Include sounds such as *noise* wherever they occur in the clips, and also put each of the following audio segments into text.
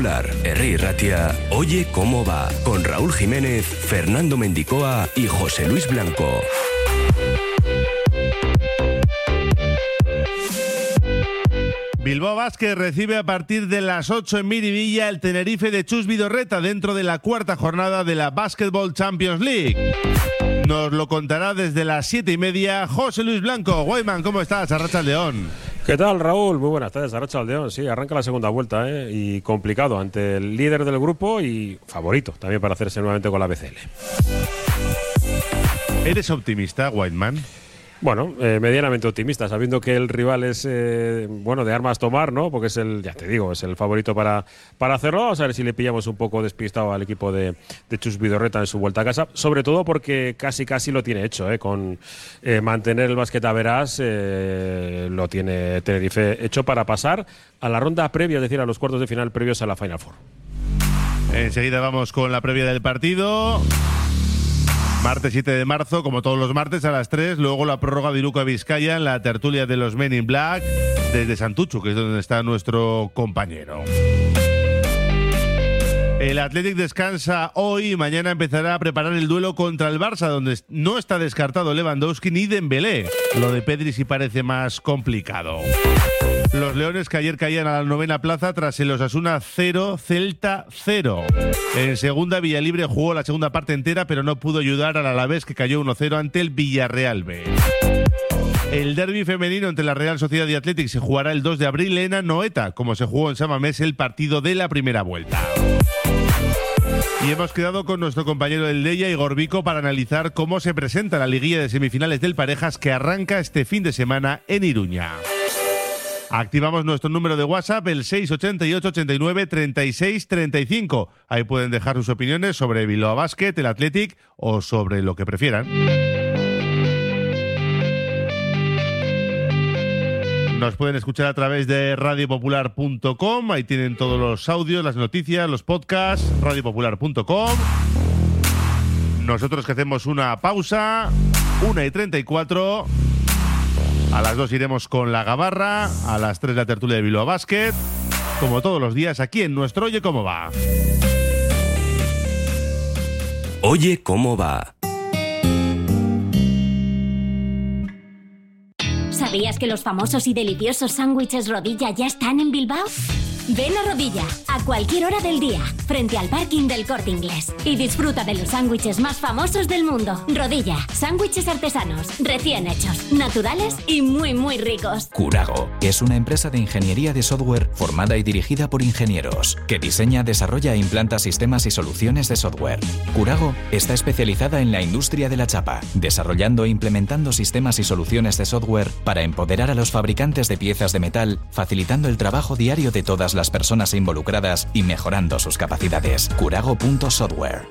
Popular, Herri Ratia, Oye cómo va, con Raúl Jiménez, Fernando Mendicoa y José Luis Blanco. Bilbao Vázquez recibe a partir de las 8 en Miribilla el Tenerife de Chus Vidorreta dentro de la cuarta jornada de la Basketball Champions League. Nos lo contará desde las 7 y media José Luis Blanco. Guayman, ¿cómo estás? Arracha León. ¿Qué tal, Raúl? Muy buenas tardes, Arracha León. Sí, arranca la segunda vuelta ¿eh? y complicado ante el líder del grupo y favorito también para hacerse nuevamente con la BCL. ¿Eres optimista, Whiteman? Bueno, eh, medianamente optimista, sabiendo que el rival es, eh, bueno, de armas tomar, ¿no? Porque es el, ya te digo, es el favorito para, para hacerlo. Vamos a ver si le pillamos un poco despistado al equipo de, de Chus Vidorreta en su vuelta a casa. Sobre todo porque casi, casi lo tiene hecho, ¿eh? Con eh, mantener el basquet a verás, eh, lo tiene Tenerife hecho para pasar a la ronda previa, es decir, a los cuartos de final previos a la Final Four. Enseguida vamos con la previa del partido. Martes 7 de marzo, como todos los martes a las 3, luego la prórroga de Iruka Vizcaya en la tertulia de los Men in Black desde Santucho, que es donde está nuestro compañero. El Athletic descansa hoy y mañana empezará a preparar el duelo contra el Barça, donde no está descartado Lewandowski ni Dembélé. Lo de Pedri sí parece más complicado. Los Leones que ayer caían a la novena plaza tras el Osasuna 0, Celta 0. En segunda, Villalibre jugó la segunda parte entera, pero no pudo ayudar al Alavés que cayó 1-0 ante el Villarreal B. El derby femenino entre la Real Sociedad y Athletic se jugará el 2 de abril en Anoeta, como se jugó en Samamés el partido de la primera vuelta. Y hemos quedado con nuestro compañero del Deya, Igor Vico, para analizar cómo se presenta la liguilla de semifinales del Parejas que arranca este fin de semana en Iruña. Activamos nuestro número de WhatsApp, el 688 89 36 35. Ahí pueden dejar sus opiniones sobre Bilbao Basket, el Athletic o sobre lo que prefieran. Nos pueden escuchar a través de radiopopular.com. Ahí tienen todos los audios, las noticias, los podcasts. radiopopular.com. Nosotros que hacemos una pausa. 1 y 34. A las 2 iremos con la gabarra. A las 3 la tertulia de Bilbao Basket. Como todos los días aquí en nuestro Oye Cómo Va. Oye cómo va. ¿Sabías que los famosos y deliciosos sándwiches rodilla ya están en Bilbao? Ven a Rodilla a cualquier hora del día, frente al parking del Corte Inglés, y disfruta de los sándwiches más famosos del mundo. Rodilla, sándwiches artesanos, recién hechos, naturales y muy muy ricos. Curago es una empresa de ingeniería de software formada y dirigida por ingenieros que diseña, desarrolla e implanta sistemas y soluciones de software. Curago está especializada en la industria de la chapa, desarrollando e implementando sistemas y soluciones de software para empoderar a los fabricantes de piezas de metal, facilitando el trabajo diario de todas las personas involucradas y mejorando sus capacidades. Curago.software.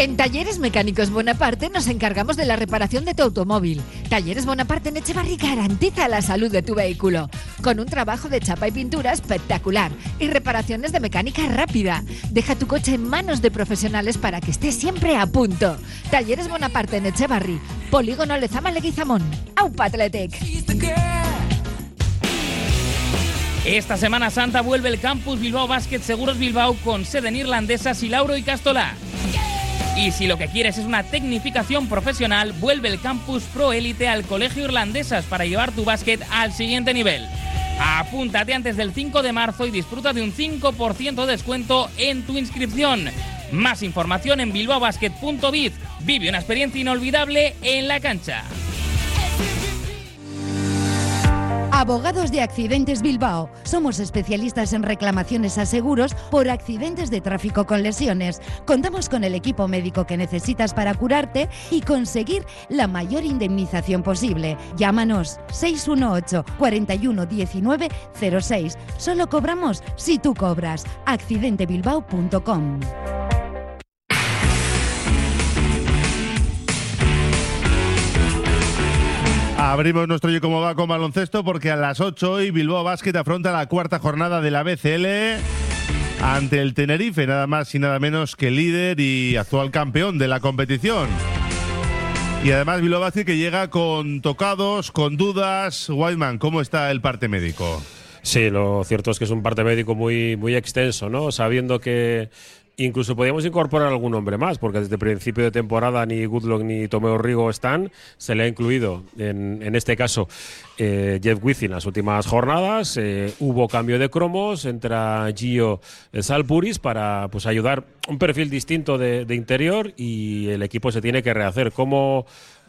En Talleres Mecánicos Bonaparte nos encargamos de la reparación de tu automóvil. Talleres Bonaparte en Echevarri garantiza la salud de tu vehículo, con un trabajo de chapa y pintura espectacular y reparaciones de mecánica rápida. Deja tu coche en manos de profesionales para que esté siempre a punto. Talleres Bonaparte en Echevarri, Polígono Lezama Leguizamón. Aupa Athletic. Esta Semana Santa vuelve el Campus Bilbao Basket Seguros Bilbao con sede en Irlandesas y Lauro y Castolá. Y si lo que quieres es una tecnificación profesional, vuelve el Campus Pro Élite al Colegio Irlandesas para llevar tu básquet al siguiente nivel. Apúntate antes del 5 de marzo y disfruta de un 5% de descuento en tu inscripción. Más información en bilbaobasket.biz. Vive una experiencia inolvidable en la cancha. Abogados de Accidentes Bilbao. Somos especialistas en reclamaciones a seguros por accidentes de tráfico con lesiones. Contamos con el equipo médico que necesitas para curarte y conseguir la mayor indemnización posible. Llámanos 618 41 19 06. Solo cobramos si tú cobras. accidentebilbao.com. Abrimos nuestro Yo Como Va con baloncesto porque a las 8 hoy Bilbao Basket afronta la cuarta jornada de la BCL ante el Tenerife, nada más y nada menos que líder y actual campeón de la competición. Y además Bilbao Basket que llega con tocados, con dudas. Whiteman, ¿cómo está el parte médico? Sí, lo cierto es que es un parte médico muy, muy extenso, ¿no? Sabiendo que incluso podríamos incorporar algún hombre más, porque desde principio de temporada ni Goodlock ni Tomeo Rigo están. Se le ha incluido, en, en este caso, eh, Jeff Withy en las últimas jornadas. Eh, hubo cambio de cromos, entra Gio Salpuris para pues, ayudar un perfil distinto de, interior y el equipo se tiene que rehacer. ¿Cómo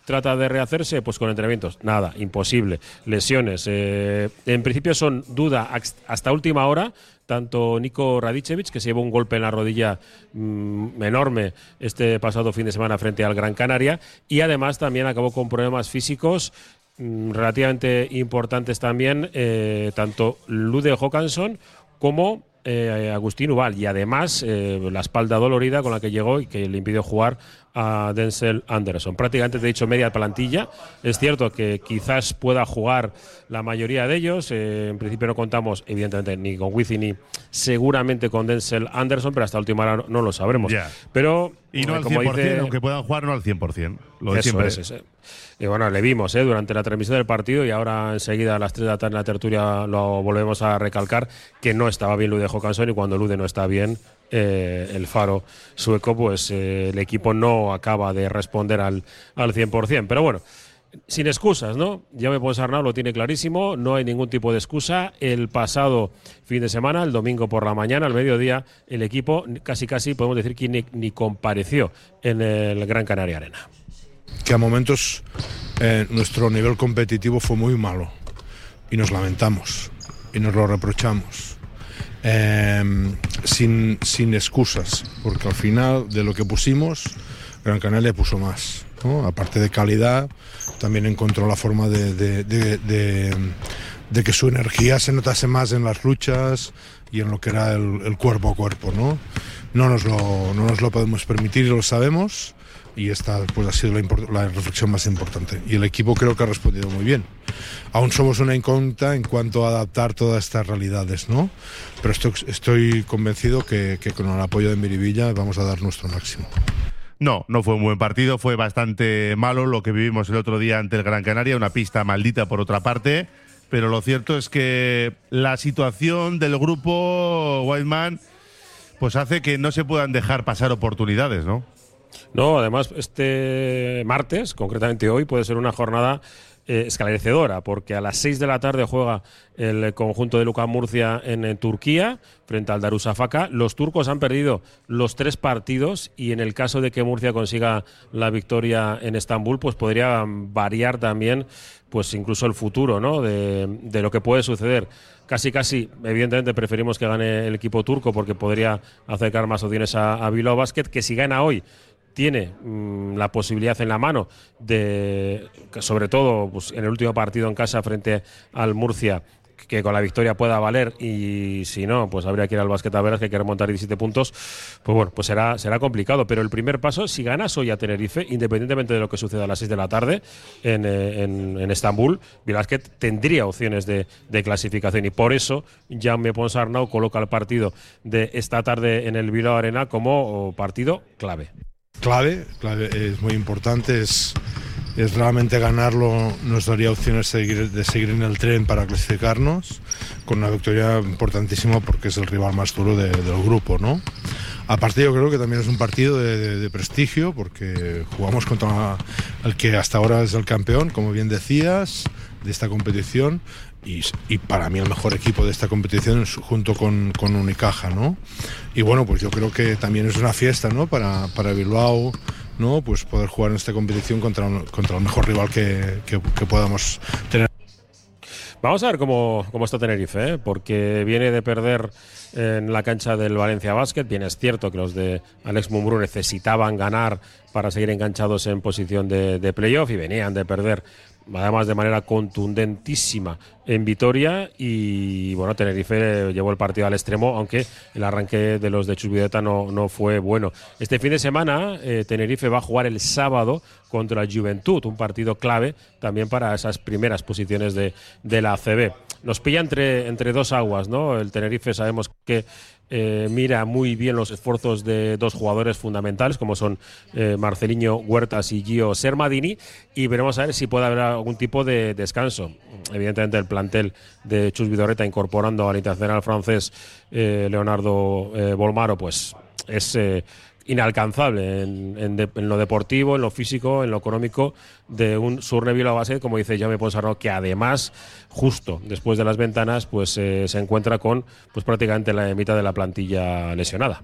trata de rehacerse? Pues con entrenamientos. Nada, imposible. Lesiones. eh, en principio son duda hasta última hora. Tanto Nico Radicevic, que se llevó un golpe en la rodilla mm, enorme este pasado fin de semana frente al Gran Canaria, y además también acabó con problemas físicos mm, relativamente importantes también, eh, tanto Lude Håkansson como eh, Agustín Ubal y además eh, la espalda dolorida con la que llegó y que le impidió jugar a Denzel Anderson. Prácticamente te he dicho media plantilla. Es cierto que quizás pueda jugar la mayoría de ellos. Eh, en principio no contamos, evidentemente, ni con Wizzy ni seguramente con Denzel Anderson, pero hasta última hora no, lo sabremos. Pero Y no al como 100%, dice- aunque puedan jugar, no al 100%. Lo de siempre. es, eso es. Y bueno, le vimos ¿eh? durante la transmisión del partido y ahora enseguida a las 3 de la tarde en la tertulia lo volvemos a recalcar que no estaba bien Lude Johansson y cuando Lude no está bien, eh, el faro sueco, pues eh, el equipo no acaba de responder al, al 100%. Pero bueno, sin excusas, ¿no? Ya me Arnau lo tiene clarísimo, no hay ningún tipo de excusa. El pasado fin de semana, el domingo por la mañana, al mediodía, el equipo casi casi podemos decir que ni, ni compareció en el Gran Canaria Arena. que a momentos eh, nuestro nivel competitivo fue muy malo y nos lamentamos y nos lo reprochamos. Eh, sin, sin excusas, porque al final de lo que pusimos, Gran Canaria puso más. Aparte de calidad, también encontró la forma de, que su energía se notase más en las luchas y en lo que era el, cuerpo a cuerpo. ¿no? No, nos lo, no nos lo podemos permitir lo sabemos y esta pues, ha sido la, reflexión más importante. Y el equipo creo que ha respondido muy bien. Aún somos una incógnita en cuanto a adaptar todas estas realidades, ¿no? Pero estoy, estoy convencido que, que con el apoyo de Miribilla vamos a dar nuestro máximo. No, no fue un buen partido, fue bastante malo lo que vivimos el otro día ante el Gran Canaria, una pista maldita por otra parte, pero lo cierto es que la situación del grupo Wildman pues hace que no se puedan dejar pasar oportunidades, ¿no? No, además, este martes, concretamente hoy, puede ser una jornada eh, esclarecedora, porque a las 6 de la tarde juega el conjunto de Lucas Murcia en, eh, Turquía frente al Darusafaka. Los turcos han perdido los tres partidos y en el caso de que Murcia consiga la victoria en Estambul, pues podría variar también, pues incluso el futuro, ¿no? De, de lo que puede suceder. Casi, casi, evidentemente preferimos que gane el equipo turco porque podría acercar más opciones a, a Bilbao Basket, que si gana hoy tiene mm, la posibilidad en la mano de, sobre todo pues, en el último partido en casa frente al Murcia, que con la victoria pueda valer y si no, pues habría que ir al básquet a veras que hay que remontar 17 puntos, pues bueno, pues será, será complicado. Pero el primer paso, si ganas hoy a Tenerife, independientemente de lo que suceda a las 6 de la tarde en, eh, en, en Estambul, Bilbasket tendría opciones de, de clasificación y por eso Jaume Ponsarnau coloca el partido de esta tarde en el Bilbao Arena como oh, partido clave. Clave, clave es muy importante, es, es realmente ganarlo, nos daría opciones de seguir, de en el tren para clasificarnos, con una victoria importantísima porque es el rival más duro de- del grupo, ¿no? Aparte yo creo que también es un partido de- de prestigio porque jugamos contra el que hasta ahora es el campeón, como bien decías, de esta competición y, y para mí el mejor equipo de esta competición es junto con, con Unicaja, ¿no? Y bueno, pues yo creo que también es una fiesta, ¿no? Para, para Bilbao, ¿no? Pues poder jugar en esta competición contra, un- contra el mejor rival que, que- que podamos tener. Vamos a ver cómo, cómo está Tenerife, ¿eh? porque viene de perder en la cancha del Valencia Basket. Bien, es cierto que los de Alex Mumbrú necesitaban ganar para seguir enganchados en posición de, de playoff y venían de perder además de manera contundentísima en Vitoria y bueno, Tenerife llevó el partido al extremo, aunque el arranque de los de Chusvideta no, no fue bueno. Este fin de semana eh, Tenerife va a jugar el sábado contra Juventud, un partido clave también para esas primeras posiciones de, de la ACB. Nos pilla entre, entre dos aguas, ¿no? El Tenerife sabemos que eh, mira muy bien los esfuerzos de dos jugadores fundamentales, como son eh, Huertas y Gio Sermadini, y veremos a ver si puede haber algún tipo de descanso. Evidentemente, el plantel de Chus Vidorreta incorporando al internacional francés eh, Leonardo Bolmaro, pues es inalcanzable en, lo deportivo, en lo físico, en lo económico de un Surne base, como dice Jaume Ponsarro, que además, justo después de las ventanas, pues eh, se encuentra con pues prácticamente la mitad de la plantilla lesionada.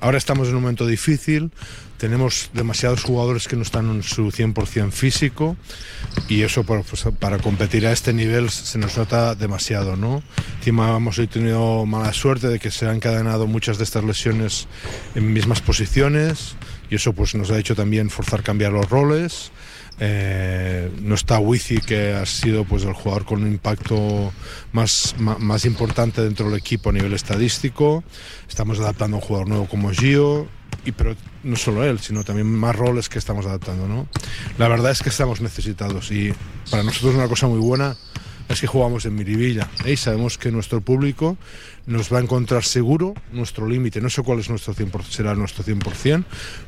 Ahora estamos en un momento difícil, tenemos demasiados jugadores que no están en su 100% físico y eso pues, para competir a este nivel se nos nota demasiado, ¿no? Encima hemos tenido mala suerte de que se han encadenado muchas de estas lesiones en mismas posiciones y eso pues nos ha hecho también forzar cambiar los roles eh, no está Wizi, que ha sido pues, el jugador con un impacto más, más, importante dentro del equipo a nivel estadístico. Estamos adaptando a un jugador nuevo como Gio, y, pero no solo él, sino también más roles que estamos adaptando. ¿no? La verdad es que estamos necesitados y para nosotros una cosa muy buena es que jugamos en Miribilla ¿eh? y sabemos que nuestro público nos va a encontrar seguro nuestro límite. No sé cuál es nuestro 100%, será nuestro 100%,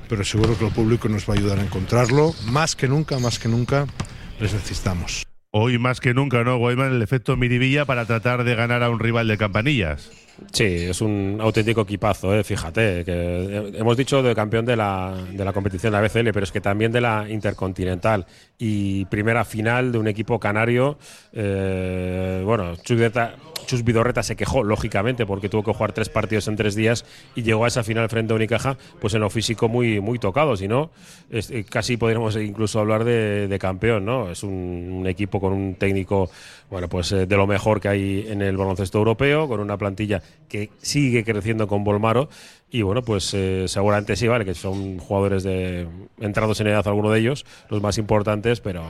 pero seguro que el público nos va a ayudar a encontrarlo. Más que nunca, más que nunca, les necesitamos. Hoy más que nunca, ¿no, Guayman? El efecto Miribilla para tratar de ganar a un rival de campanillas. Sí, es un auténtico equipazo, ¿eh? fíjate, hemos dicho de campeón de la, de la competición de la BCL, pero es que también de la Intercontinental y primera final de un equipo canario. Eh, bueno, Chus Vidorreta se quejó, lógicamente, porque tuvo que jugar tres partidos en tres días y llegó a esa final frente a Unicaja, pues en lo físico muy, muy tocado. Si no, eh, casi podríamos incluso hablar de, campeón, ¿no? Es un, equipo con un técnico, bueno, pues eh, de lo mejor que hay en el baloncesto europeo, con una plantilla que sigue creciendo con Bolmaro y bueno, pues eh, seguramente sí, vale, que son jugadores de entrados en edad alguno de ellos, los más importantes, pero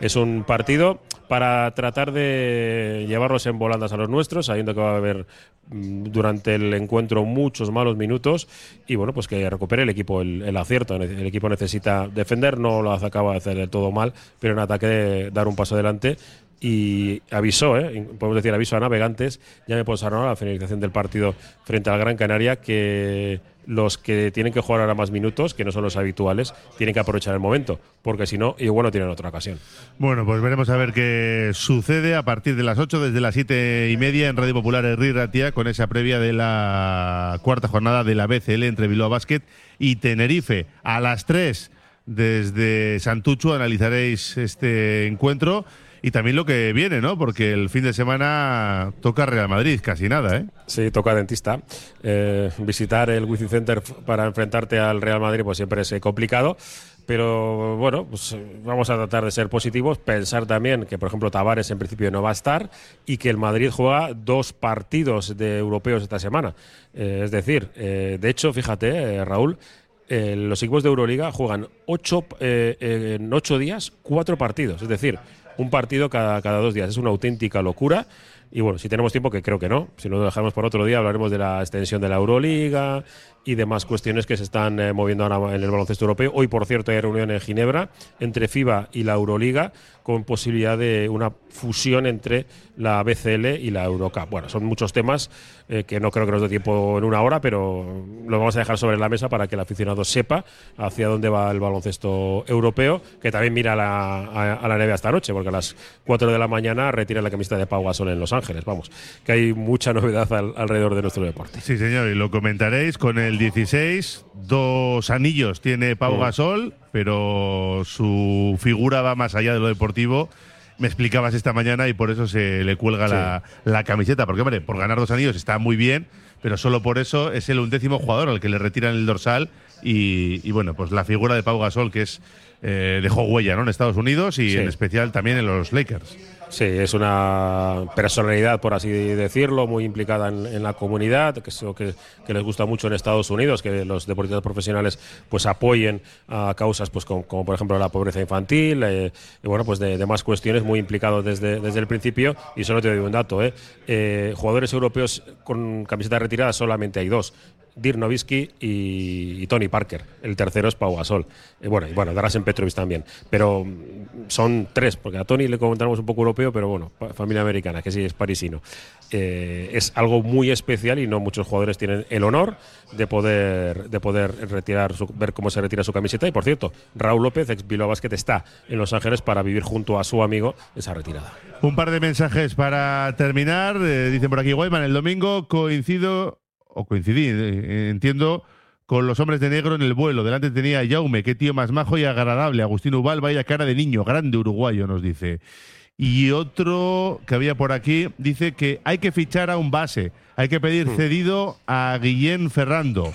es un partido para tratar de llevarlos en volandas a los nuestros, sabiendo que va a haber mm, durante el encuentro muchos malos minutos y bueno, pues que recupere el equipo el, acierto. El equipo necesita defender, no lo acaba de hacer del todo mal, pero en ataque dar un paso adelante y avisó, ¿eh? podemos decir aviso a navegantes, ya me posaron a la finalización del partido frente al Gran Canaria que los que tienen que jugar ahora más minutos, que no son los habituales, tienen que aprovechar el momento, porque si no, igual no tienen otra ocasión. Bueno, pues veremos a ver qué sucede a partir de las 8, desde las 7 y media en Radio Popular Herri Ratia, con esa previa de la cuarta jornada de la BCL entre Bilbao Basket y Tenerife. A las 3, desde Santucho, analizaréis este encuentro y también lo que viene, ¿no? Porque el fin de semana toca Real Madrid, casi nada, ¿eh? Sí, toca dentista. Eh, visitar el Wizzing Center para enfrentarte al Real Madrid pues siempre es eh, complicado. Pero bueno, pues eh, vamos a tratar de ser positivos, pensar también que, por ejemplo, Tavares en principio no va a estar y que el Madrid juega dos partidos de europeos esta semana. es decir, de hecho, fíjate, Raúl, los equipos de Euroliga juegan ocho, en ocho días cuatro partidos. Es decir, un partido cada, cada dos días. Es una auténtica locura. Y bueno, si tenemos tiempo, que creo que no, si no lo dejamos por otro día, hablaremos de la extensión de la Euroliga y demás cuestiones que se están eh, moviendo ahora en el baloncesto europeo. Hoy, por cierto, hay reunión en Ginebra entre FIBA y la Euroliga con posibilidad de una fusión entre la BCL y la Eurocup. Bueno, son muchos temas eh, que no creo que nos dé tiempo en una hora, pero lo vamos a dejar sobre la mesa para que el aficionado sepa hacia dónde va el baloncesto europeo, que también mira a la, a, la NBA esta noche, porque a las 4 de la mañana retira la camiseta de Pau Gasol en Los Ángeles. Vamos, que hay mucha novedad alrededor de nuestro deporte. Sí, señor, y lo comentaréis con el 16. Dos anillos tiene Pau. Gasol, pero su figura va más allá de lo deportivo me explicabas esta mañana y por eso se le cuelga la, camiseta. Porque, hombre, por ganar dos anillos está muy bien, pero solo por eso es el undécimo jugador al que le retiran el dorsal. Y, bueno, pues la figura de Pau Gasol, que es eh, dejó huella ¿no? en Estados Unidos y en especial también en los Lakers. Sí, es una personalidad, por así decirlo, muy implicada en, la comunidad, que, que, que, les gusta mucho en Estados Unidos, que los deportistas profesionales pues apoyen a causas pues como, por ejemplo la pobreza infantil eh, y bueno pues de, más cuestiones muy implicados desde, desde el principio y solo te doy un dato, ¿eh? eh jugadores europeos con camiseta retirada solamente hay dos Dirk Nowitzki y, Tony Parker. El tercero es Pau Gasol. Eh, bueno, y bueno, Drasen Petrovic también. Pero mm, son tres, porque a Tony le comentamos un poco europeo, pero bueno, familia americana, que sí es parisino. Eh, es algo muy especial y no muchos jugadores tienen el honor de poder, de poder retirar ver cómo se retira su camiseta. Y por cierto, Raúl López, ex Bilbao Basket, está en Los Ángeles para vivir junto a su amigo esa retirada. Un par de mensajes para terminar. Eh, dicen por aquí, Guayman, el domingo coincido, o coincidí, eh, entiendo, con los hombres de negro en el vuelo. Delante tenía a Jaume, qué tío más majo y agradable. Agustín Ubal, vaya cara de niño, grande uruguayo, nos dice. Y otro que había por aquí dice que hay que fichar a un base, hay que pedir hmm. cedido a Guillén Ferrando.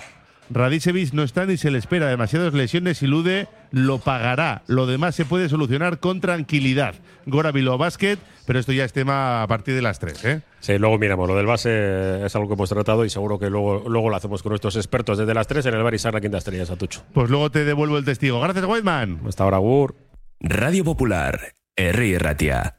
Radicevic no está ni se le espera, demasiadas lesiones y Lude lo pagará. Lo demás se puede solucionar con tranquilidad. Gora Bilbao Basket, pero esto ya es tema a partir de las 3. ¿eh? Sí, luego miramos. Lo del base es algo que hemos tratado y seguro que luego, luego lo hacemos con nuestros expertos desde las 3 en el bar y la Quinta Estrella, Satucho. Pues luego te devuelvo el testigo. Gracias, Whiteman. Hasta ahora, Gur. Radio Popular, R. Ratia.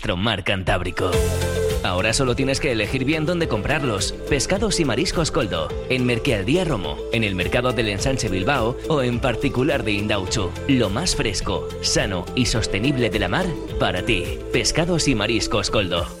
mar Cantábrico. Ahora solo tienes que elegir bien dónde comprarlos. Pescados y mariscos Coldo, en Merquealdía Romo, en el mercado del Ensanche Bilbao o en particular de Indauchu. Lo más fresco, sano y sostenible de la mar para ti. Pescados y mariscos Coldo.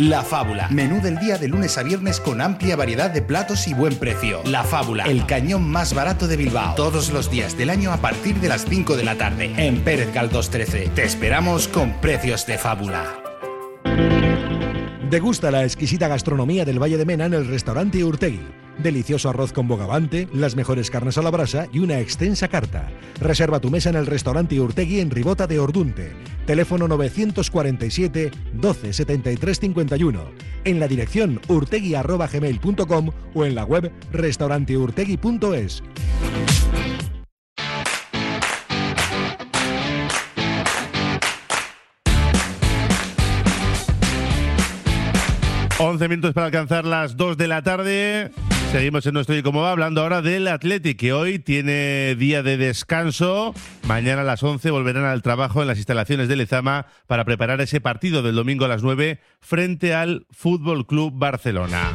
La Fábula. Menú del día de lunes a viernes con amplia variedad de platos y buen precio. La Fábula. El cañón más barato de Bilbao. Todos los días del año a partir de las 5 de la tarde. En Pérez Galdós 13. Te esperamos con precios de fábula. Degusta la exquisita gastronomía del Valle de Mena en el restaurante Urtegui. Delicioso arroz con bogavante, las mejores carnes a la brasa y una extensa carta. Reserva tu mesa en el restaurante Urtegui en Ribota de Ordunte. Teléfono 947 12 73 51. En la dirección urtegui.gmail.com o en la web restauranteurtegui.es. 11 minutos para alcanzar las 2 de la tarde. Seguimos en nuestro y cómo va, hablando ahora del Athletic, que hoy tiene día de descanso. Mañana a las 11 volverán al trabajo en las instalaciones de Lezama para preparar ese partido del domingo a las 9 frente al Fútbol Club Barcelona.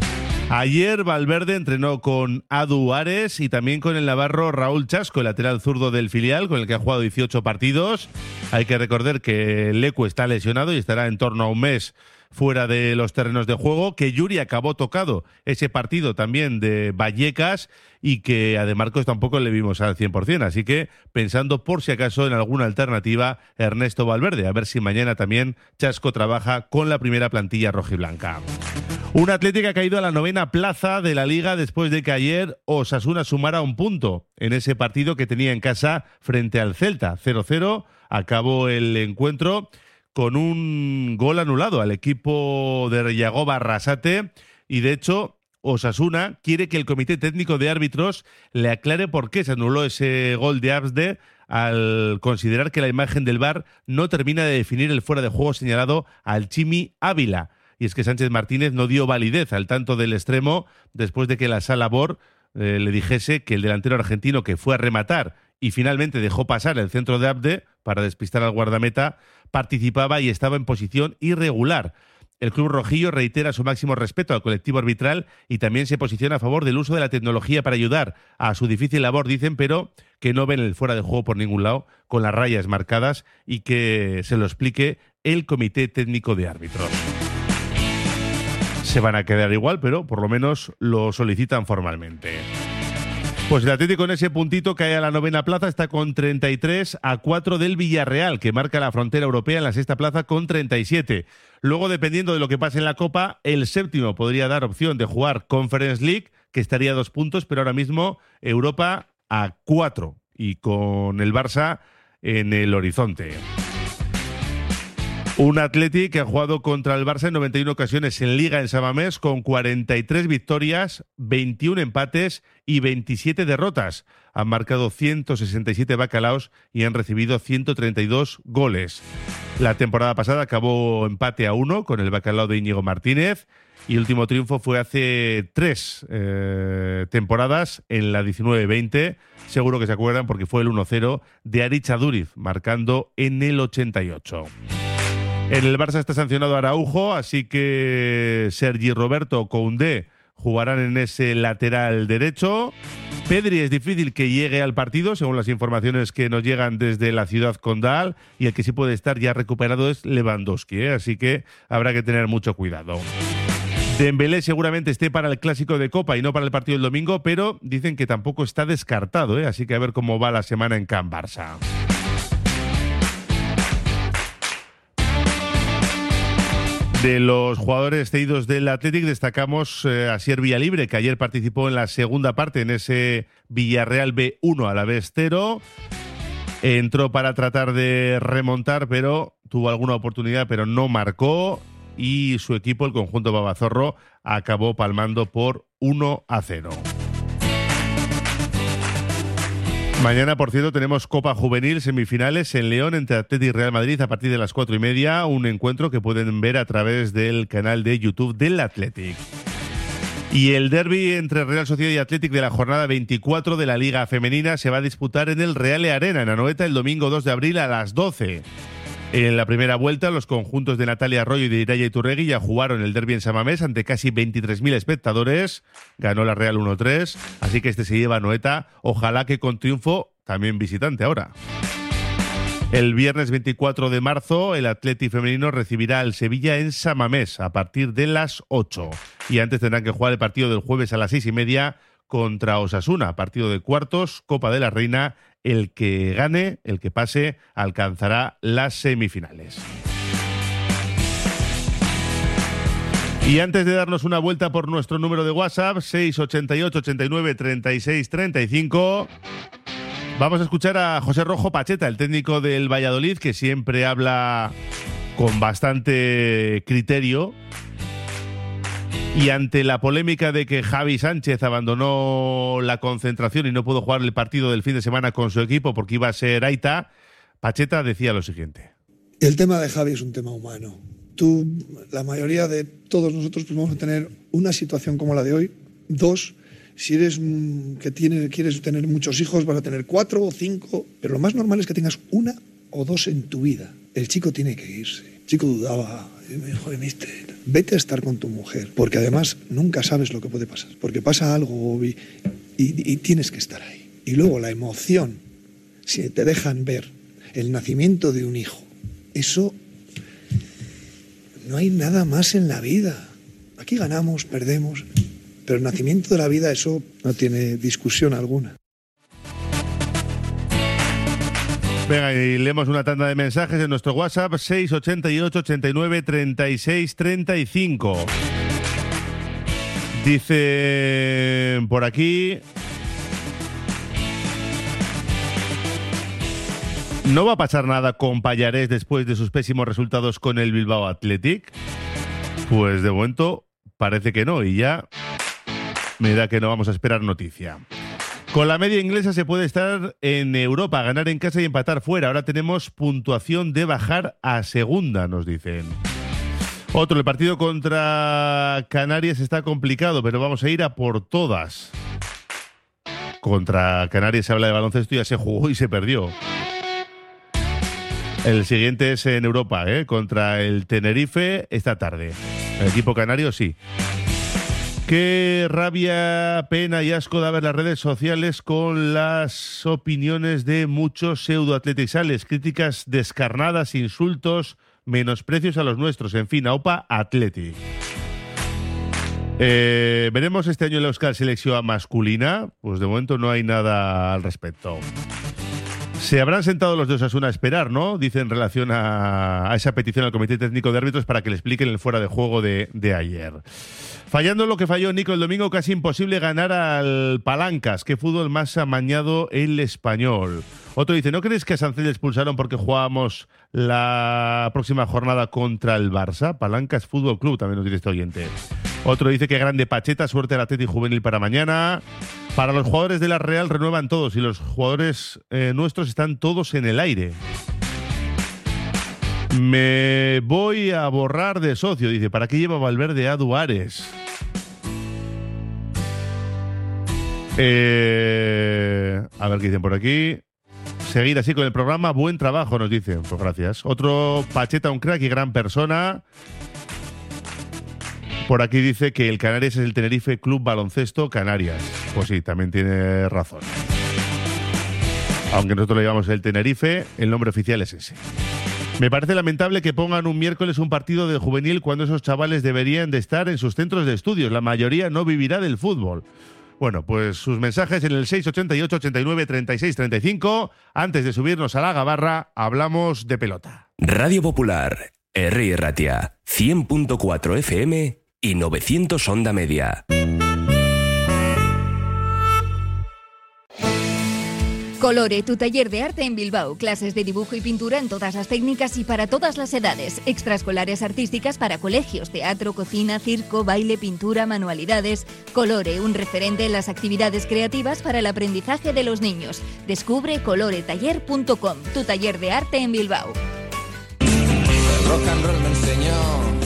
Ayer Valverde entrenó con Adu Ares y también con el navarro Raúl Chasco, el lateral zurdo del filial, con el que ha jugado 18 partidos. Hay que recordar que Lecu está lesionado y estará en torno a un mes fuera de los terrenos de juego, que Yuri acabó tocado ese partido también de Vallecas y que a De Marcos tampoco le vimos al 100%. Así que pensando por si acaso en alguna alternativa, Ernesto Valverde, a ver si mañana también Chasco trabaja con la primera plantilla rojiblanca. Un Atlético ha caído a la novena plaza de la liga después de que ayer Osasuna sumara un punto en ese partido que tenía en casa frente al Celta. 0-0 acabó el encuentro con un gol anulado al equipo de Yagoba Arrasate y de hecho Osasuna quiere que el comité técnico de árbitros le aclare por qué se anuló ese gol de Absde al considerar que la imagen del VAR no termina de definir el fuera de juego señalado al Chimi Ávila. Y es que Sánchez Martínez no dio validez al tanto del extremo después de que la sala BOR eh, le dijese que el delantero argentino que fue a rematar y finalmente dejó pasar el centro de Abde para despistar al guardameta, participaba y estaba en posición irregular. El Club Rojillo reitera su máximo respeto al colectivo arbitral y también se posiciona a favor del uso de la tecnología para ayudar a su difícil labor, dicen, pero que no ven el fuera de juego por ningún lado, con las rayas marcadas y que se lo explique el Comité Técnico de Árbitros. Se van a quedar igual, pero por lo menos lo solicitan formalmente. Pues el Atlético con ese puntito cae a la novena plaza, está con 33 a 4 del Villarreal, que marca la frontera europea en la sexta plaza con 37. Luego, dependiendo de lo que pase en la Copa, el séptimo podría dar opción de jugar Conference League, que estaría a dos puntos, pero ahora mismo Europa a cuatro y con el Barça en el horizonte. Un Atleti que ha jugado contra el Barça en 91 ocasiones en Liga en Samamés con 43 victorias, 21 empates y 27 derrotas. Han marcado 167 bacalaos y han recibido 132 goles. La temporada pasada acabó empate a uno con el bacalao de Íñigo Martínez y el último triunfo fue hace tres eh, temporadas en la 19-20. Seguro que se acuerdan porque fue el 1-0 de Arich Aduriz, marcando en el 88. En el Barça está sancionado Araujo, así que Sergi Roberto Koundé jugarán en ese lateral derecho. Pedri es difícil que llegue al partido, según las informaciones que nos llegan desde la ciudad condal, y el que sí puede estar ya recuperado es Lewandowski, ¿eh? así que habrá que tener mucho cuidado. Dembélé seguramente esté para el clásico de Copa y no para el partido del domingo, pero dicen que tampoco está descartado, ¿eh? así que a ver cómo va la semana en Can Barça. De los jugadores cedidos del Athletic destacamos eh, a Sier Libre, que ayer participó en la segunda parte en ese Villarreal B1 a la vez 0. Entró para tratar de remontar, pero tuvo alguna oportunidad, pero no marcó. Y su equipo, el conjunto Babazorro, acabó palmando por 1 a 0. Mañana, por cierto, tenemos Copa Juvenil, semifinales en León entre Atlético y Real Madrid a partir de las cuatro y media. Un encuentro que pueden ver a través del canal de YouTube del Athletic. Y el derby entre Real Sociedad y Athletic de la jornada 24 de la Liga Femenina se va a disputar en el Real Arena, en Anoeta, el domingo 2 de abril a las 12. En la primera vuelta, los conjuntos de Natalia Arroyo y de Iraya Iturregui ya jugaron el derby en Samamés ante casi 23.000 espectadores. Ganó la Real 1-3, así que este se lleva a Noeta. Ojalá que con triunfo también visitante ahora. El viernes 24 de marzo, el Atleti femenino recibirá al Sevilla en Samamés a partir de las 8. Y antes tendrán que jugar el partido del jueves a las 6 y media contra Osasuna, partido de cuartos, Copa de la Reina el que gane, el que pase, alcanzará las semifinales. Y antes de darnos una vuelta por nuestro número de WhatsApp, 688 89 36 35, vamos a escuchar a José Rojo Pacheta, el técnico del Valladolid, que siempre habla con bastante criterio y ante la polémica de que Javi Sánchez abandonó la concentración y no pudo jugar el partido del fin de semana con su equipo porque iba a ser Aita, Pacheta decía lo siguiente. El tema de Javi es un tema humano. Tú, la mayoría de todos nosotros, pues vamos a tener una situación como la de hoy. Dos, si eres que tienes, quieres tener muchos hijos, vas a tener cuatro o cinco, pero lo más normal es que tengas una o dos en tu vida. El chico tiene que irse. Chico dudaba, y dijo, vete a estar con tu mujer, porque además nunca sabes lo que puede pasar, porque pasa algo y, y, tienes que estar ahí. Y luego la emoción, si te dejan ver el nacimiento de un hijo, eso no hay nada más en la vida. Aquí ganamos, perdemos, pero el nacimiento de la vida, eso no tiene discusión alguna. Venga, y leemos una tanda de mensajes en nuestro WhatsApp 688 89 36 35. Dice por aquí. ¿No va a pasar nada con Payarés después de sus pésimos resultados con el Bilbao Athletic? Pues de momento parece que no, y ya me da que no vamos a esperar noticia. Con la media inglesa se puede estar en Europa, ganar en casa y empatar fuera. Ahora tenemos puntuación de bajar a segunda, nos dicen. Otro, el partido contra Canarias está complicado, pero vamos a ir a por todas. Contra Canarias se habla de baloncesto, ya se jugó y se perdió. El siguiente es en Europa, ¿eh? contra el Tenerife esta tarde. El equipo canario sí. Qué rabia, pena y asco da ver las redes sociales con las opiniones de muchos pseudoatletizales, críticas descarnadas, insultos, menosprecios a los nuestros, en fin, AUPA Athletic. Eh, ¿Veremos este año la Euskal Selección masculina? Pues de momento no hay nada al respecto. Se habrán sentado los de Osasuna a esperar, ¿no? Dice en relación a, esa petición al Comité Técnico de Árbitros para que le expliquen el fuera de juego de, de ayer. Fallando lo que falló Nico el domingo, casi imposible ganar al Palancas. Qué fútbol más amañado el español. Otro dice, ¿no crees que a Sancel le expulsaron porque jugábamos la próxima jornada contra el Barça? Palancas Fútbol Club, también nos dice este oyente. Otro dice que grande Pacheta, suerte al Atleti Juvenil para mañana. Para los jugadores de la Real renuevan todos y los jugadores eh, nuestros están todos en el aire. Me voy a borrar de socio, dice. ¿Para qué lleva Valverde a Duares? Eh, a ver qué dicen por aquí. Seguir así con el programa. Buen trabajo, nos dicen. Pues gracias. Otro Pacheta, un crack y gran persona. Por aquí dice que el Canarias es el Tenerife Club Baloncesto Canarias. Pues sí, también tiene razón. Aunque nosotros le llamamos el Tenerife, el nombre oficial es ese. Me parece lamentable que pongan un miércoles un partido de juvenil cuando esos chavales deberían de estar en sus centros de estudios. La mayoría no vivirá del fútbol. Bueno, pues sus mensajes en el 688 89 36 35. Antes de subirnos a la gabarra, hablamos de pelota. Radio Popular, R. Ratia, 100.4 FM y 900 Onda Media. Colore, tu taller de arte en Bilbao. Clases de dibujo y pintura en todas las técnicas y para todas las edades. Extraescolares artísticas para colegios, teatro, cocina, circo, baile, pintura, manualidades. Colore, un referente en las actividades creativas para el aprendizaje de los niños. Descubre coloretaller.com, tu taller de arte en Bilbao. El rock and roll me enseñó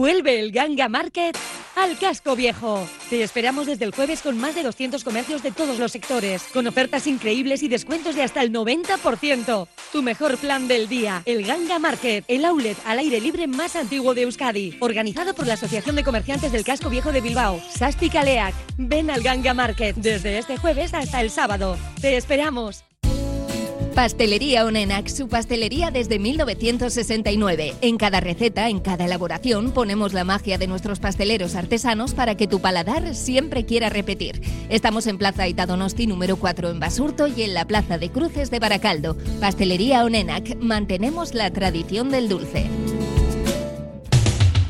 Vuelve el Ganga Market al casco viejo. Te esperamos desde el jueves con más de 200 comercios de todos los sectores, con ofertas increíbles y descuentos de hasta el 90%. Tu mejor plan del día, el Ganga Market, el outlet al aire libre más antiguo de Euskadi, organizado por la Asociación de Comerciantes del Casco Viejo de Bilbao, Sasti Kaleak. Ven al Ganga Market desde este jueves hasta el sábado. Te esperamos. Pastelería Onenac, su pastelería desde 1969. En cada receta, en cada elaboración, ponemos la magia de nuestros pasteleros artesanos para que tu paladar siempre quiera repetir. Estamos en Plaza Itadonosti número 4 en Basurto y en la Plaza de Cruces de Baracaldo. Pastelería Onenac, mantenemos la tradición del dulce.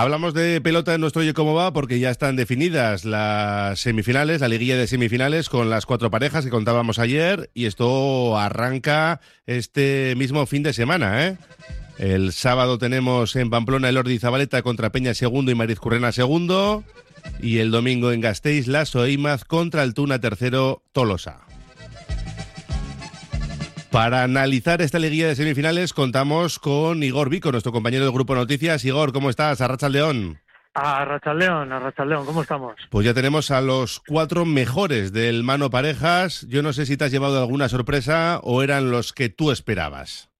Hablamos de pelota en nuestro Oye Cómo Va porque ya están definidas las semifinales, la liguilla de semifinales con las cuatro parejas que contábamos ayer y esto arranca este mismo fin de semana, ¿eh? El sábado tenemos en Pamplona el Ordi Zabaleta contra Peña segundo y Mariz Currena segundo y el domingo en Gasteiz la Soimaz contra el Tuna tercero Tolosa. Para analizar esta liguilla de semifinales contamos con Igor Vico, nuestro compañero del Grupo Noticias. Igor, ¿cómo estás? Arracha León. A Rachaldeón, a Rachaldeón, ¿cómo estamos? Pues ya tenemos a los cuatro mejores del Mano Parejas. Yo no sé si te has llevado alguna sorpresa o eran los que tú esperabas.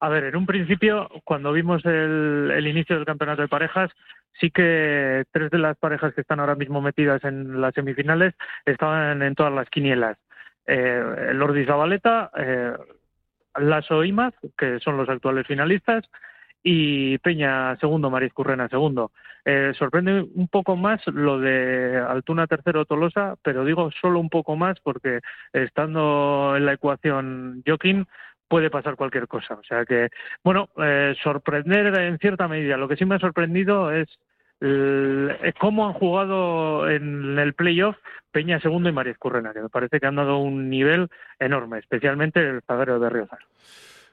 A ver, en un principio, cuando vimos el, el inicio del campeonato de parejas, sí que tres de las parejas que están ahora mismo metidas en las semifinales estaban en todas las quinielas. Eh, el Ordi Zabaleta, eh, Lasso Imaz, que son los actuales finalistas, y Peña segundo, Mariz Currena segundo. Eh, sorprende un poco más lo de Altuna tercero Tolosa, pero digo solo un poco más porque estando en la ecuación Joaquín puede pasar cualquier cosa. O sea que, bueno, eh, sorprender en cierta medida. Lo que sí me ha sorprendido es cómo han jugado en el playoff Peña Segundo y María Escurrena, que me parece que han dado un nivel enorme, especialmente el zaguero de Riozar.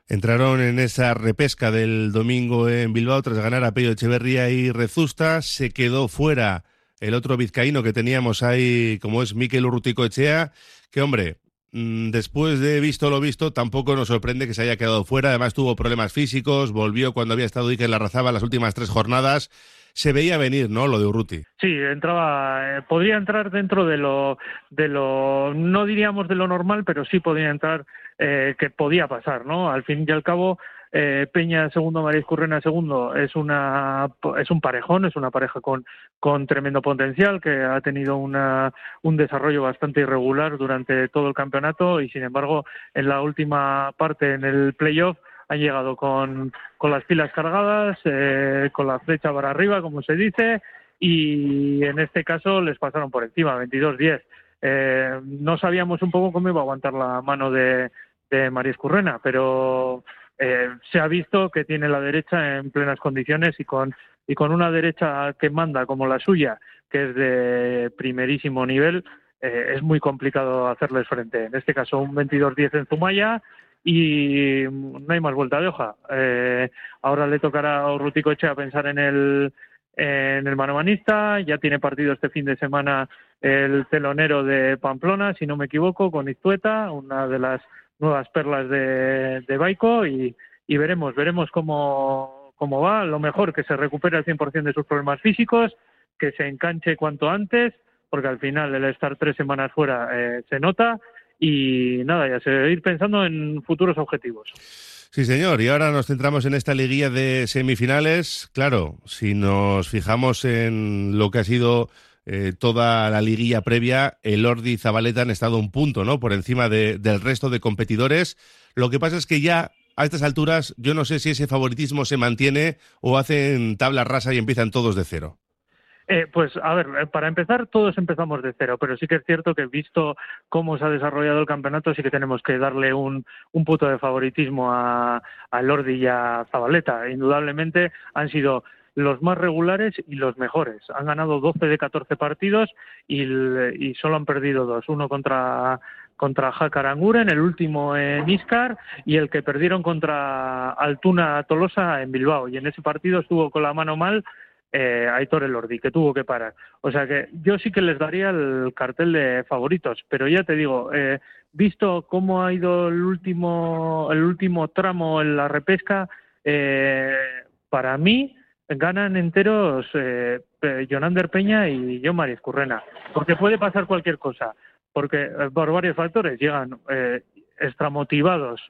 Entraron en esa repesca del domingo en Bilbao tras ganar a Pello Echeverría y Rezusta. Se quedó fuera el otro vizcaíno que teníamos ahí, como es Miquel Urrutico Echea, que hombre, mm, después de visto lo visto, tampoco nos sorprende que se haya quedado fuera. Además tuvo problemas físicos, volvió cuando había estado Iker Larrazaba las últimas tres jornadas. Se veía venir, ¿no? Lo de Urruti. Sí, entraba, eh, podría entrar dentro de lo, de lo, no diríamos de lo normal, pero sí podría entrar eh, que podía pasar, ¿no? Al fin y al cabo, eh, Peña segundo, María Currena segundo, es una es un parejón, es una pareja con, con tremendo potencial que ha tenido una, un desarrollo bastante irregular durante todo el campeonato y sin embargo en la última parte en el playoff han llegado con, con las pilas cargadas, eh, con la flecha para arriba, como se dice, y en este caso les pasaron por encima, 22-10. Eh, no sabíamos un poco cómo iba a aguantar la mano de, de María Escurrena, pero eh, se ha visto que tiene la derecha en plenas condiciones y con, y con una derecha que manda como la suya, que es de primerísimo nivel, es muy complicado hacerles frente. En este caso, un 22-10 en Zumaya y no hay más vuelta de hoja. Eh, ahora le tocará a Rutico Eche a pensar en el, en el manomanista, ya tiene partido este fin de semana el telonero de Pamplona, si no me equivoco, con Iztueta, una de las nuevas perlas de, de Baico y, y, veremos, veremos cómo, cómo va. Lo mejor que se recupere al 100% de sus problemas físicos, que se enganche cuanto antes, porque al final el estar tres semanas fuera eh, se nota y nada, ya se ir pensando en futuros objetivos. Sí, señor. Y ahora nos centramos en esta liguilla de semifinales. Claro, si nos fijamos en lo que ha sido eh, toda la liguilla previa, el Ordi y Zabaleta han estado un punto, ¿no? Por encima del resto de competidores. Lo que pasa es que ya a estas alturas yo no sé si ese favoritismo se mantiene o hacen tabla rasa y empiezan todos de cero. Eh, pues a ver, eh, para empezar todos empezamos de cero, pero sí que es cierto que visto cómo se ha desarrollado el campeonato, sí que tenemos que darle un, un punto de favoritismo a, a Lordi y a Zabaleta. Indudablemente han sido los más regulares y los mejores. Han ganado 12 de 14 partidos y, solo han perdido dos. Uno contra contra en el último en Iscar, y el que perdieron contra Altuna Tolosa en Bilbao. Y en ese partido estuvo con la mano mal eh, Aitor Elordi, que tuvo que parar. O sea que yo sí que les daría el cartel de favoritos, pero ya te digo, eh, visto cómo ha ido el último, el último tramo en la repesca, eh, para mí ganan enteros eh, Jonander Peña y John María Escurrena, porque puede pasar cualquier cosa, porque eh, por varios factores llegan eh, extramotivados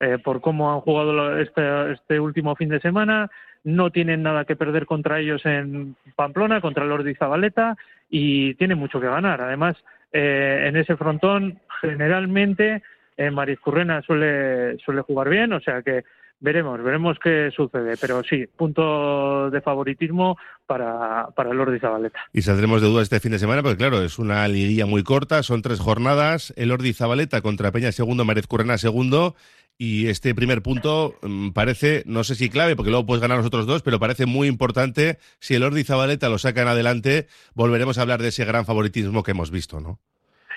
eh, por cómo han jugado este, este, último fin de semana, no tienen nada que perder contra ellos en Pamplona, contra el Ordi Zabaleta, y tienen mucho que ganar. Además, eh, en ese frontón, generalmente, eh, Currena suele, suele jugar bien, o sea que Veremos, veremos qué sucede, pero sí, punto de favoritismo para, para el Ordi Zabaleta. Y saldremos de dudas este fin de semana, porque claro, es una liguilla muy corta, son tres jornadas, el Ordi Zabaleta contra Peña segundo, Marez Currena segundo, y este primer punto mm, parece, no sé si clave, porque luego puedes ganar los otros dos, pero parece muy importante. Si el Ordi Zabaleta lo sacan adelante, volveremos a hablar de ese gran favoritismo que hemos visto, ¿no?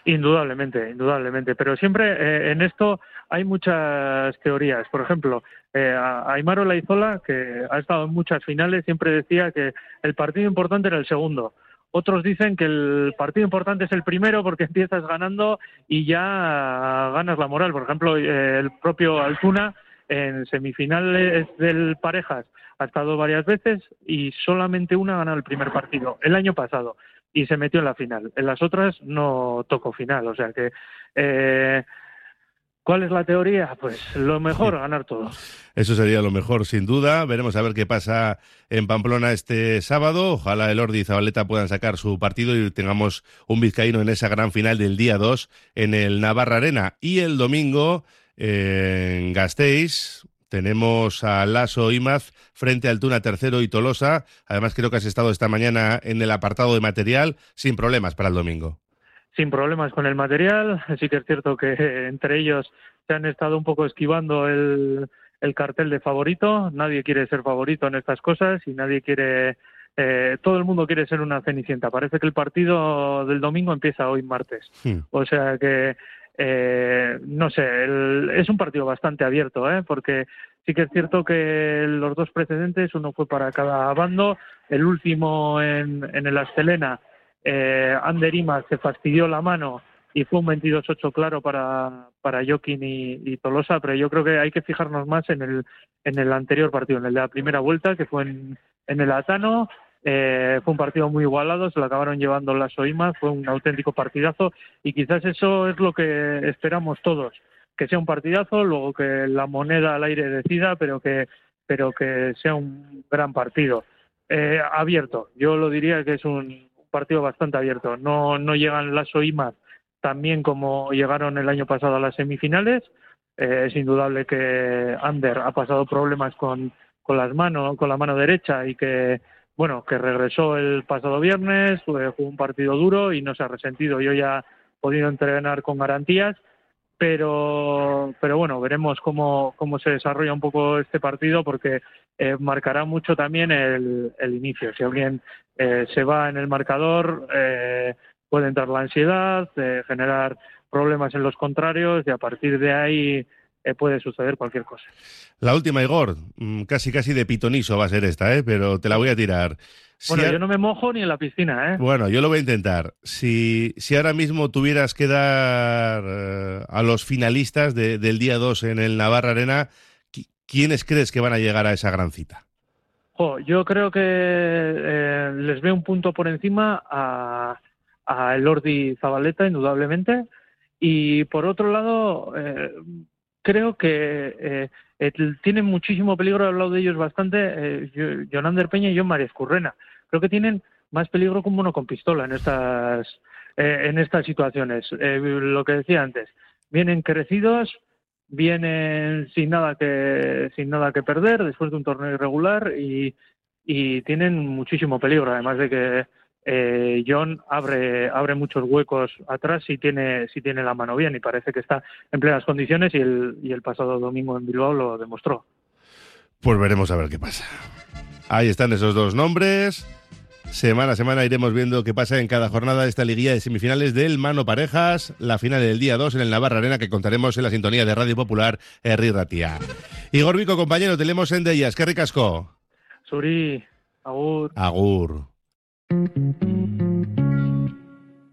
Indudablemente, indudablemente. Pero siempre eh, en esto hay muchas teorías. Por ejemplo, eh, Aymaro Laizola, que ha estado en muchas finales, siempre decía que el partido importante era el segundo. Otros dicen que el partido importante es el primero porque *laughs* empiezas ganando y ya ganas la moral. Por ejemplo, eh, el propio Altuna en semifinales del parejas ha estado varias veces y solamente una ha ganado el primer partido el año pasado y se metió en la final. En las otras no tocó final, o sea que eh, ¿Cuál es la teoría? Pues lo mejor, ganar todo. Eso sería lo mejor, sin duda. Veremos a ver qué pasa en Pamplona este sábado. Ojalá el Ordi y Zabaleta puedan sacar su partido y tengamos un vizcaíno en esa gran final del día 2 en el Navarra Arena. Y el domingo en Gasteiz, tenemos a Lasso Imaz frente al Tuna Tercero y Tolosa. Además, creo que has estado esta mañana en el apartado de material sin problemas para el domingo sin problemas con el material. Sí que es cierto que *laughs* entre ellos se han estado un poco esquivando el, el cartel de favorito. Nadie quiere ser favorito en estas cosas y nadie quiere. eh, todo el mundo quiere ser una cenicienta. Parece que el partido del domingo empieza hoy martes. O sea que, eh, no sé, el- es un partido bastante abierto, ¿eh? porque sí que es cierto que los dos precedentes, uno fue para cada bando, el último en, en el Astelena, eh, Ander se fastidió la mano y fue un 22-8 claro para, para y, y Tolosa, pero yo creo que hay que fijarnos más en el, en el anterior partido, en el de la primera vuelta, que fue en, en el Atano. Eh, fue un partido muy igualado, se lo acabaron llevando las Oimas, fue un auténtico partidazo y quizás eso es lo que esperamos todos, que sea un partidazo, luego que la moneda al aire decida, pero que, pero que sea un gran partido. Eh, abierto, yo lo diría que es un partido bastante abierto. No, no llegan las Oimas tan bien como llegaron el año pasado a las semifinales. Eh, es indudable que Ander ha pasado problemas con, con las manos, con la mano derecha y que bueno, que regresó el pasado viernes, jugó un partido duro y no se ha resentido. Yo ya he podido entrenar con garantías, pero, pero bueno, veremos cómo, cómo se desarrolla un poco este partido porque eh, marcará mucho también el, el inicio. Si alguien eh, se va en el marcador, eh, puede entrar la ansiedad, eh, generar problemas en los contrarios y a partir de ahí puede suceder cualquier cosa. La última, Igor, mm, casi casi de pitoniso va a ser esta, ¿eh? pero te la voy a tirar. Si Bueno, a- yo no me mojo ni en la piscina, ¿eh? Bueno, yo lo voy a intentar. Si, si ahora mismo tuvieras que dar a los finalistas de- del día 2 en el Navarra Arena, ¿quiénes crees que van a llegar a esa gran cita? Jo, yo creo que eh, les veo un punto por encima a, a Elordi Zabaleta, indudablemente. Y por otro lado, eh, creo que eh, tienen muchísimo peligro, he hablado de ellos bastante, Jonander Peña y John María Escurrena. Creo que tienen más peligro como uno con pistola en estas, en estas situaciones. Lo que decía antes, vienen crecidos, vienen sin nada que, sin nada que perder después de un torneo irregular y, y tienen muchísimo peligro, además de que eh, John abre, abre muchos huecos atrás si tiene, si tiene la mano bien y parece que está en plenas condiciones y el, y el pasado domingo en Bilbao lo demostró. Pues veremos a ver qué pasa. Ahí están esos dos nombres. Semana a semana iremos viendo qué pasa en cada jornada de esta liguilla de semifinales del Mano Parejas, la final del día 2 en el Navarra Arena que contaremos en la sintonía de Radio Popular Herri Ratia. Igor Vico, compañero, te leemos en ellas. ¡Qué ricasco! Suri, Agur. Agur.